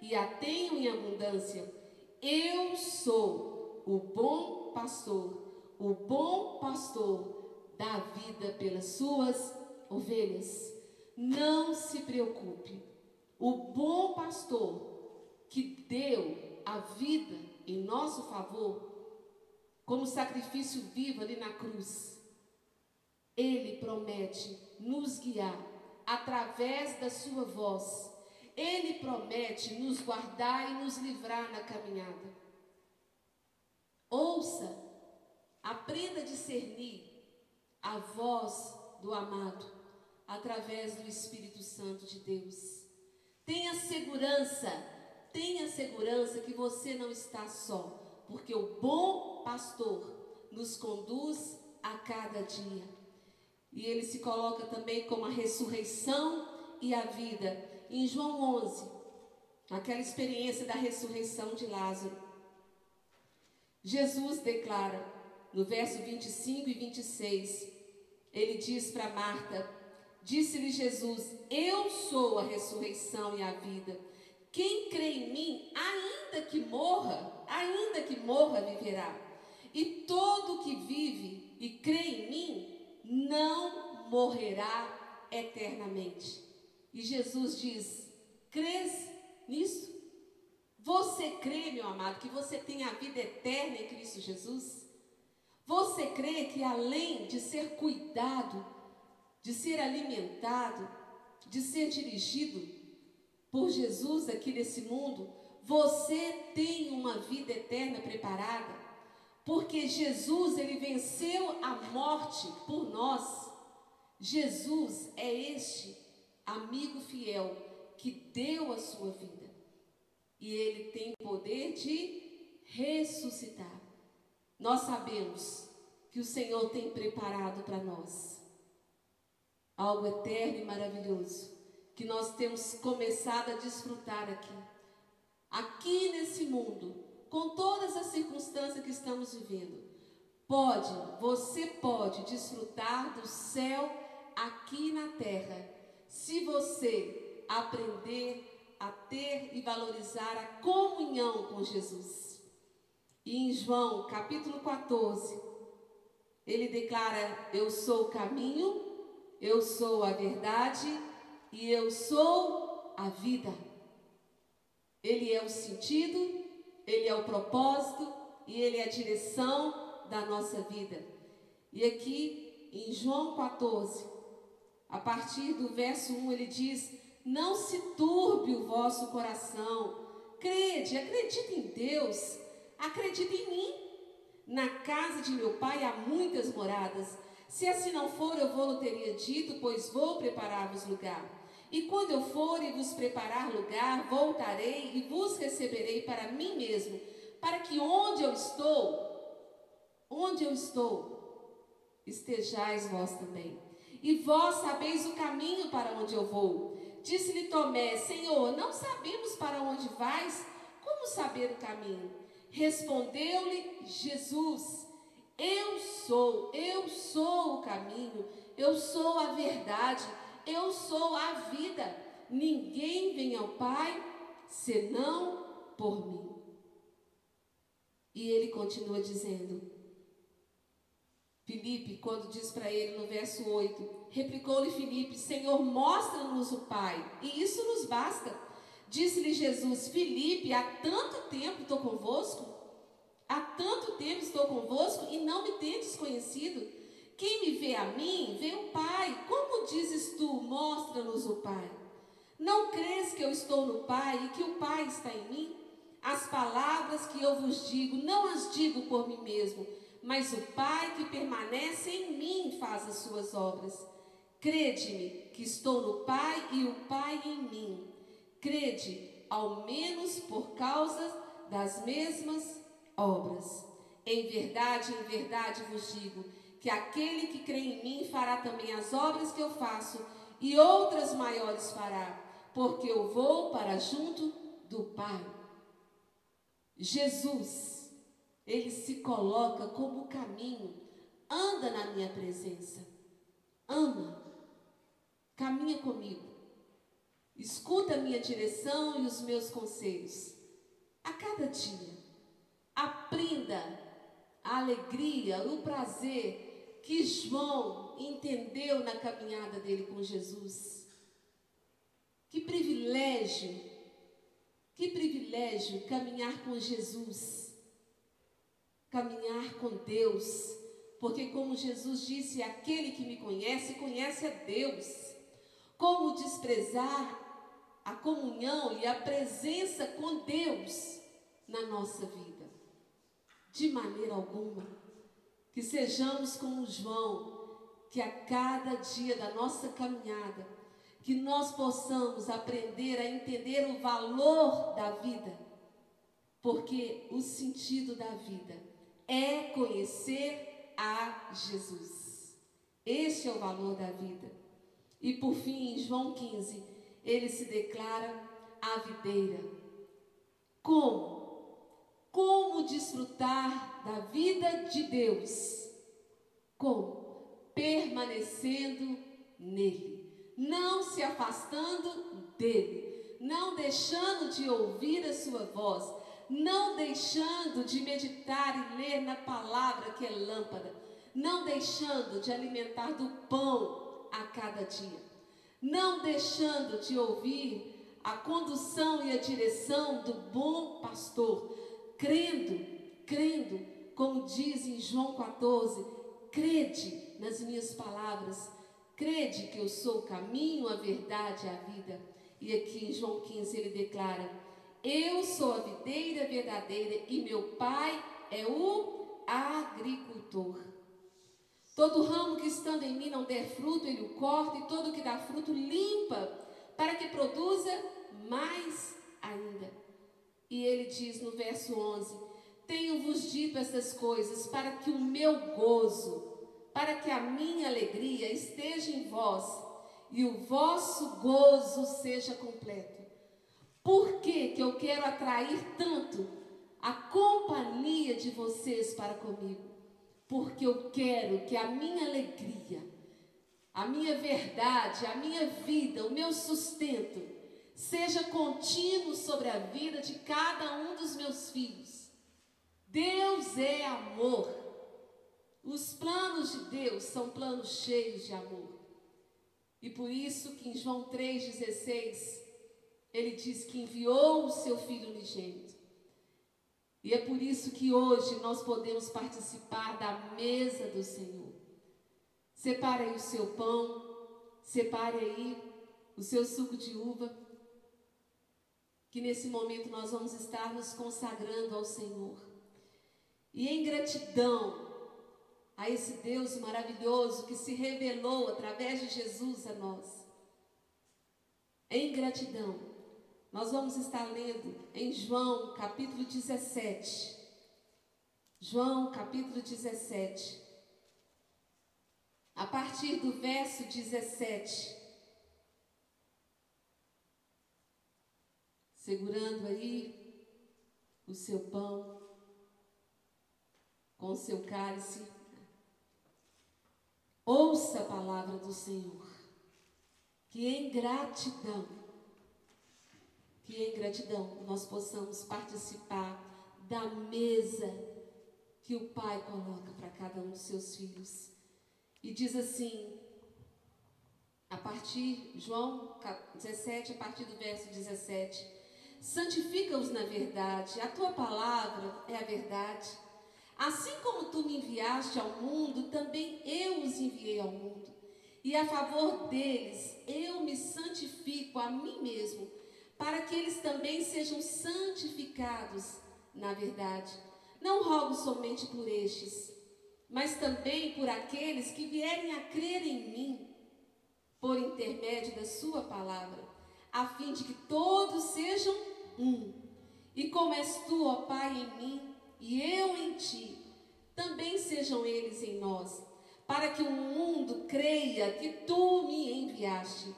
e a tenham em abundância. Eu sou o bom pastor. O bom pastor dá vida pelas suas ovelhas. Não se preocupe. O bom pastor que deu a vida em nosso favor, como sacrifício vivo ali na cruz, ele promete nos guiar através da sua voz. Ele promete nos guardar e nos livrar na caminhada. Ouça, aprenda a discernir a voz do amado através do Espírito Santo de Deus. Tenha segurança, tenha segurança que você não está só, porque o bom pastor nos conduz a cada dia. E ele se coloca também como a ressurreição e a vida. Em João 11, aquela experiência da ressurreição de Lázaro, Jesus declara no verso 25 e 26, ele diz para Marta: Disse-lhe Jesus: Eu sou a ressurreição e a vida. Quem crê em mim, ainda que morra, ainda que morra, viverá. E todo que vive e crê em mim, não morrerá eternamente. E Jesus diz: Crês nisso? Você crê, meu amado, que você tem a vida eterna em Cristo Jesus? Você crê que além de ser cuidado, de ser alimentado, de ser dirigido por Jesus aqui nesse mundo, você tem uma vida eterna preparada? Porque Jesus, ele venceu a morte por nós. Jesus é este amigo fiel que deu a sua vida. E ele tem poder de ressuscitar nós sabemos que o Senhor tem preparado para nós algo eterno e maravilhoso que nós temos começado a desfrutar aqui. Aqui nesse mundo, com todas as circunstâncias que estamos vivendo, pode, você pode desfrutar do céu aqui na terra, se você aprender a ter e valorizar a comunhão com Jesus. E em João capítulo 14, ele declara: Eu sou o caminho, eu sou a verdade e eu sou a vida. Ele é o sentido, ele é o propósito e ele é a direção da nossa vida. E aqui em João 14, a partir do verso 1, ele diz: Não se turbe o vosso coração, crede, acredite em Deus, acredite em mim. Na casa de meu pai há muitas moradas. Se assim não for, eu vou-lhe teria dito, pois vou preparar-vos lugar. E quando eu for e vos preparar lugar, voltarei e vos receberei para mim mesmo, para que onde eu estou, onde eu estou, estejais vós também. E vós sabeis o caminho para onde eu vou. Disse-lhe Tomé: Senhor, não sabemos para onde vais, como saber o caminho? Respondeu-lhe Jesus: Eu sou, eu sou o caminho, eu sou a verdade, eu sou a vida. Ninguém vem ao Pai senão por mim. E ele continua dizendo, Filipe, quando diz para ele no verso 8, replicou-lhe Filipe: Senhor, mostra-nos o Pai, e isso nos basta. Disse-lhe Jesus: Filipe, há tanto tempo estou convosco, há tanto tempo estou convosco e não me tendes conhecido. Quem me vê a mim, vê o Pai. Como dizes tu, mostra-nos o Pai? Não crês que eu estou no Pai e que o Pai está em mim? As palavras que eu vos digo, não as digo por mim mesmo, mas o Pai que permanece em mim faz as suas obras. Crede-me que estou no Pai e o Pai em mim. Crede, ao menos por causa das mesmas obras. Em verdade, em verdade vos digo que aquele que crê em mim fará também as obras que eu faço, e outras maiores fará, porque eu vou para junto do Pai. Jesus, ele se coloca como caminho, anda na minha presença, ama, caminha comigo. Escuta a minha direção e os meus conselhos. A cada dia, aprenda a alegria, o prazer que João entendeu na caminhada dele com Jesus. Que privilégio, que privilégio caminhar com Jesus, caminhar com Deus, porque, como Jesus disse, aquele que me conhece, conhece a Deus. Como desprezar a comunhão e a presença com Deus na nossa vida. De maneira alguma, que sejamos como João, que a cada dia da nossa caminhada, que nós possamos aprender a entender o valor da vida, porque o sentido da vida é conhecer a Jesus. Este é o valor da vida. E por fim, em João 15, ele se declara a videira. Como? Como desfrutar da vida de Deus? Como? Permanecendo nele, não se afastando dele, não deixando de ouvir a sua voz, não deixando de meditar e ler na palavra que é lâmpada, não deixando de alimentar do pão a cada dia. Não deixando de ouvir a condução e a direção do bom pastor, crendo, crendo, como diz em João 14, crede nas minhas palavras, crede que eu sou o caminho, a verdade e a vida. E aqui em João 15 ele declara: Eu sou a videira verdadeira e meu pai é o agricultor. Todo ramo que estando em mim não der fruto, ele o corta, e todo que dá fruto limpa, para que produza mais ainda. E ele diz no verso 11: Tenho-vos dito essas coisas para que o meu gozo, para que a minha alegria esteja em vós e o vosso gozo seja completo. Por que, que eu quero atrair tanto a companhia de vocês para comigo? Porque eu quero que a minha alegria, a minha verdade, a minha vida, o meu sustento, seja contínuo sobre a vida de cada um dos meus filhos. Deus é amor. Os planos de Deus são planos cheios de amor. E por isso que em João 3,16, ele diz que enviou o seu Filho unigênito. E é por isso que hoje nós podemos participar da mesa do Senhor. Separe aí o seu pão, separe aí o seu suco de uva, que nesse momento nós vamos estar nos consagrando ao Senhor. E em gratidão a esse Deus maravilhoso que se revelou através de Jesus a nós. Em gratidão, nós vamos estar lendo em João capítulo 17. João capítulo 17. A partir do verso 17. Segurando aí o seu pão com o seu cálice Ouça a palavra do Senhor. Que em gratidão, que em gratidão nós possamos participar da mesa que o Pai coloca para cada um dos seus filhos. E diz assim, a partir, João 17, a partir do verso 17: Santifica-os na verdade, a tua palavra é a verdade. Assim como tu me enviaste ao mundo, também eu os enviei ao mundo. E a favor deles eu me santifico a mim mesmo, para que eles também sejam santificados na verdade. Não rogo somente por estes, mas também por aqueles que vierem a crer em mim, por intermédio da Sua palavra, a fim de que todos sejam um. E como és tu, ó Pai, em mim e eu em ti, também sejam eles em nós, para que o mundo creia que tu me enviaste.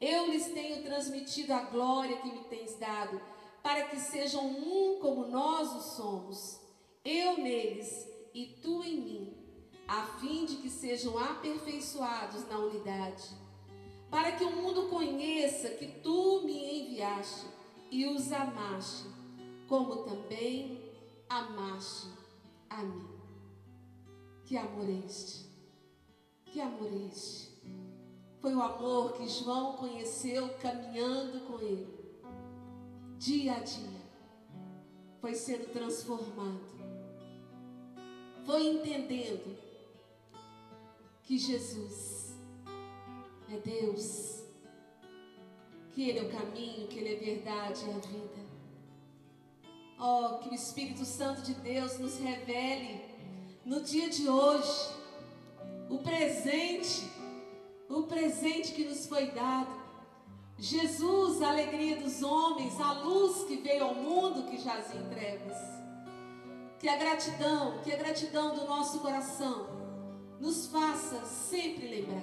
Eu lhes tenho transmitido a glória que me tens dado, para que sejam um como nós o somos, eu neles e tu em mim, a fim de que sejam aperfeiçoados na unidade, para que o mundo conheça que tu me enviaste e os amaste, como também amaste a mim. Que amor é este? Que amor é este? Foi o amor que João conheceu caminhando com ele, dia a dia. Foi sendo transformado. Foi entendendo que Jesus é Deus, que Ele é o caminho, que Ele é verdade e a vida. Oh, que o Espírito Santo de Deus nos revele no dia de hoje o presente, o presente que nos foi dado. Jesus, a alegria dos homens, a luz que veio ao mundo que jazia em trevas. Que a gratidão, que a gratidão do nosso coração nos faça sempre lembrar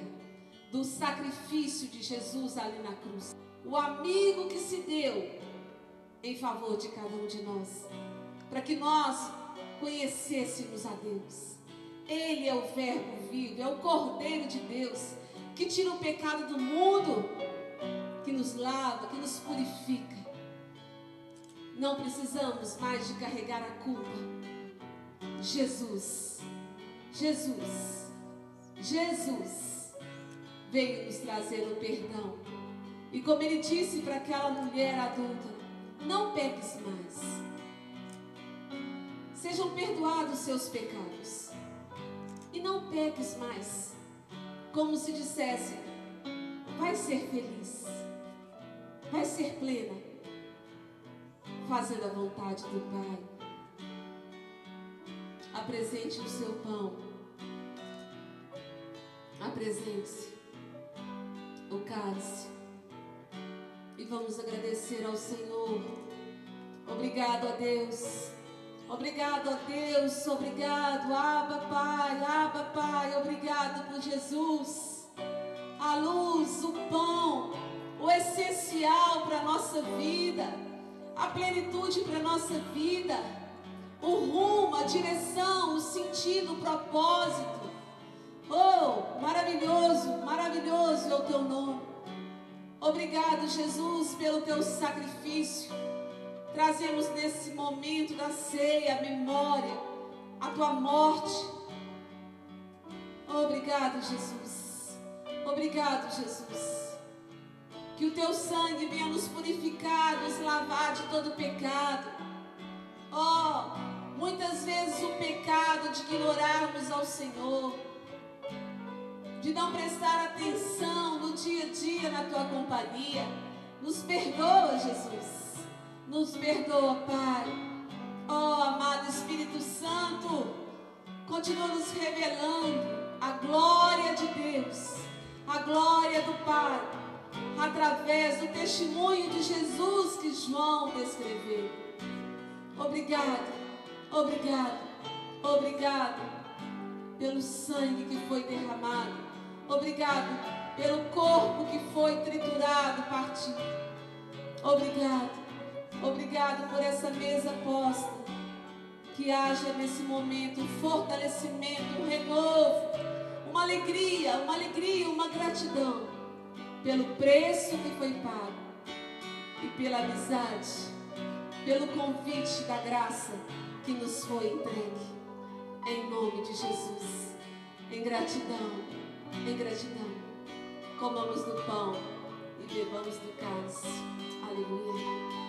do sacrifício de Jesus ali na cruz. O amigo que se deu em favor de cada um de nós, para que nós conhecêssemos a Deus. Ele é o Verbo vivo, é o Cordeiro de Deus que tira o pecado do mundo, que nos lava, que nos purifica. Não precisamos mais de carregar a culpa. Jesus, Jesus, Jesus veio nos trazer o perdão. E como ele disse para aquela mulher adulta, não peques mais. Sejam perdoados seus pecados. E não peques mais. Como se dissesse: vai ser feliz, vai ser plena, fazendo a vontade do Pai. Apresente o seu pão. Apresente-se o cálice e vamos agradecer ao Senhor. Obrigado a Deus. Obrigado a Deus, obrigado, Abba Pai, Abba Pai, obrigado por Jesus. a luz, o pão, o essencial para a nossa vida, a plenitude para a nossa vida, o rumo, a direção, o sentido, o propósito. Oh, maravilhoso, maravilhoso é o teu nome. Obrigado, Jesus, pelo teu sacrifício. Trazemos nesse momento da ceia a memória, a tua morte. Obrigado, Jesus. Obrigado, Jesus. Que o teu sangue venha nos purificar, nos lavar de todo pecado. Oh, muitas vezes o pecado de ignorarmos ao Senhor de não prestar atenção no dia a dia na tua companhia. Nos perdoa, Jesus. Nos perdoa, Pai. Oh, amado Espírito Santo, continua nos revelando a glória de Deus, a glória do Pai, através do testemunho de Jesus que João descreveu. Obrigado, obrigado, obrigado pelo sangue que foi derramado Obrigado pelo corpo que foi triturado, partido. Obrigado. Obrigado por essa mesa posta. Que haja nesse momento um fortalecimento, um renovo, uma alegria, uma alegria, uma gratidão pelo preço que foi pago e pela amizade, pelo convite da graça que nos foi entregue. Em nome de Jesus. Em gratidão em gratidão, comamos do pão e bebamos do cálice. Aleluia.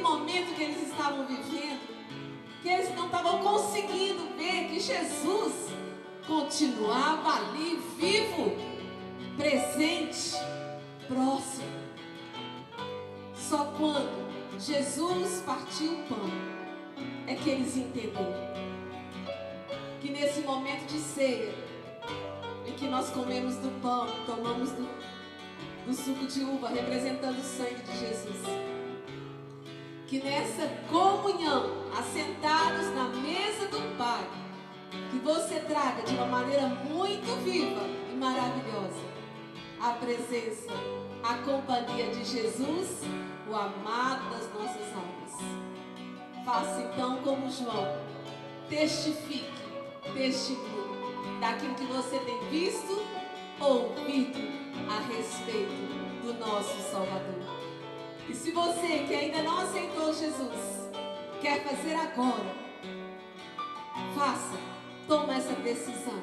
Momento que eles estavam vivendo, que eles não estavam conseguindo ver que Jesus continuava ali vivo, presente, próximo. Só quando Jesus partiu o pão é que eles entenderam que nesse momento de ceia, em que nós comemos do pão, tomamos do, do suco de uva, representando o sangue de Jesus, que nessa comunhão, assentados na mesa do Pai, que você traga de uma maneira muito viva e maravilhosa a presença, a companhia de Jesus, o amado das nossas almas. Faça então como João, testifique testemunho daquilo que você tem visto, ouvido a respeito do nosso Salvador. E se você que ainda não aceitou Jesus, quer fazer agora, faça, toma essa decisão.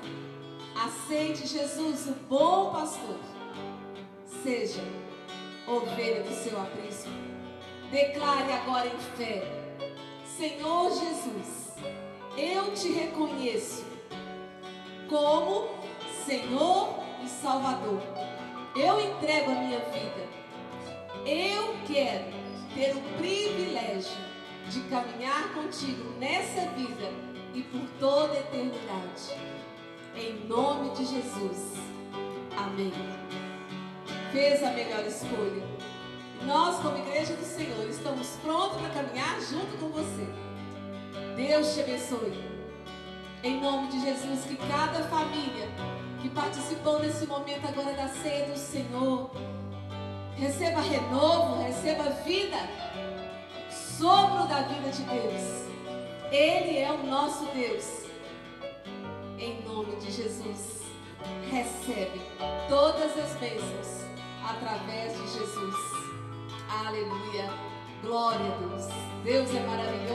Aceite Jesus, o bom pastor. Seja ovelha do seu aprisco. Declare agora em fé: Senhor Jesus eu te reconheço como Senhor e Salvador. Eu entrego a minha vida. Eu quero ter o privilégio de caminhar contigo nessa vida e por toda a eternidade. Em nome de Jesus. Amém. Fez a melhor escolha. Nós, como igreja do Senhor, estamos prontos para caminhar junto com você. Deus te abençoe. Em nome de Jesus, que cada família que participou nesse momento agora da ceia do Senhor receba renovo, receba vida, sopro da vida de Deus. Ele é o nosso Deus. Em nome de Jesus, recebe todas as bênçãos através de Jesus. Aleluia. Glória a Deus. Deus é maravilhoso.